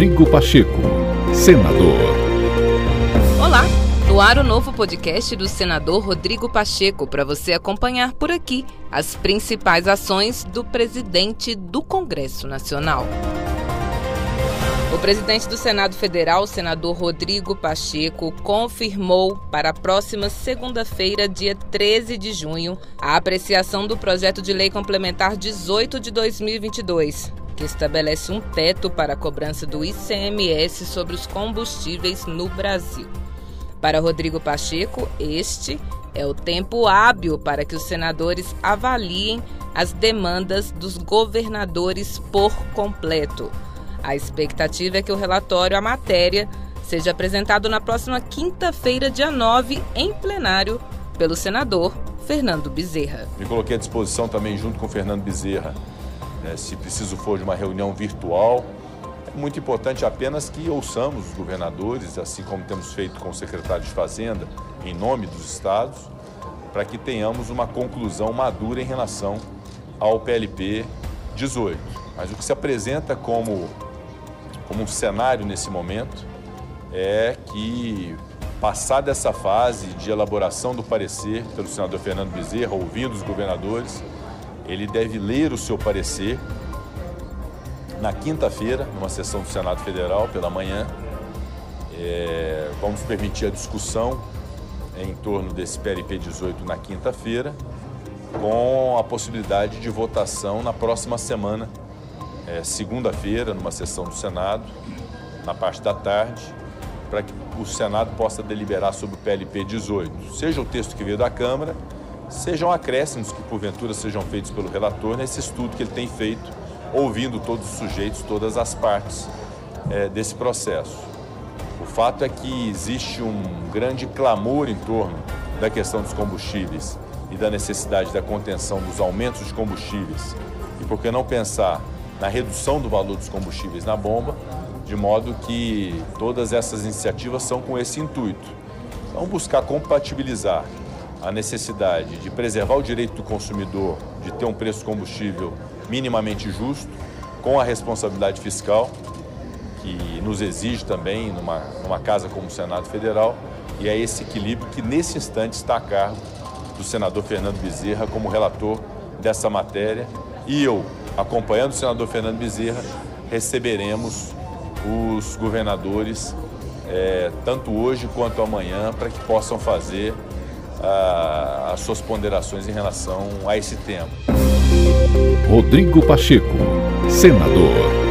Rodrigo Pacheco, senador. Olá, no ar o novo podcast do senador Rodrigo Pacheco para você acompanhar por aqui as principais ações do presidente do Congresso Nacional. O presidente do Senado Federal, senador Rodrigo Pacheco, confirmou para a próxima segunda-feira, dia 13 de junho, a apreciação do projeto de lei complementar 18 de 2022, que estabelece um teto para a cobrança do ICMS sobre os combustíveis no Brasil. Para Rodrigo Pacheco, este é o tempo hábil para que os senadores avaliem as demandas dos governadores por completo a expectativa é que o relatório, a matéria, seja apresentado na próxima quinta-feira, dia 9, em plenário, pelo senador Fernando Bezerra. Me coloquei à disposição também, junto com o Fernando Bezerra, né, se preciso for de uma reunião virtual. É muito importante apenas que ouçamos os governadores, assim como temos feito com o secretário de Fazenda, em nome dos estados, para que tenhamos uma conclusão madura em relação ao PLP 18. Mas o que se apresenta como como um cenário nesse momento é que, passada essa fase de elaboração do parecer pelo senador Fernando Bezerra, ouvindo os governadores, ele deve ler o seu parecer na quinta-feira, numa sessão do Senado Federal, pela manhã. É, vamos permitir a discussão em torno desse PLP 18 na quinta-feira, com a possibilidade de votação na próxima semana é, segunda-feira, numa sessão do Senado, na parte da tarde, para que o Senado possa deliberar sobre o PLP 18, seja o texto que veio da Câmara, sejam acréscimos que porventura sejam feitos pelo relator nesse estudo que ele tem feito, ouvindo todos os sujeitos, todas as partes é, desse processo. O fato é que existe um grande clamor em torno da questão dos combustíveis e da necessidade da contenção dos aumentos de combustíveis. E por que não pensar na redução do valor dos combustíveis na bomba, de modo que todas essas iniciativas são com esse intuito. Então, buscar compatibilizar a necessidade de preservar o direito do consumidor de ter um preço combustível minimamente justo, com a responsabilidade fiscal, que nos exige também numa, numa casa como o Senado Federal, e é esse equilíbrio que nesse instante está a cargo do senador Fernando Bezerra como relator dessa matéria. E eu, acompanhando o senador Fernando Bezerra, receberemos os governadores é, tanto hoje quanto amanhã para que possam fazer as suas ponderações em relação a esse tema. Rodrigo Pacheco, senador.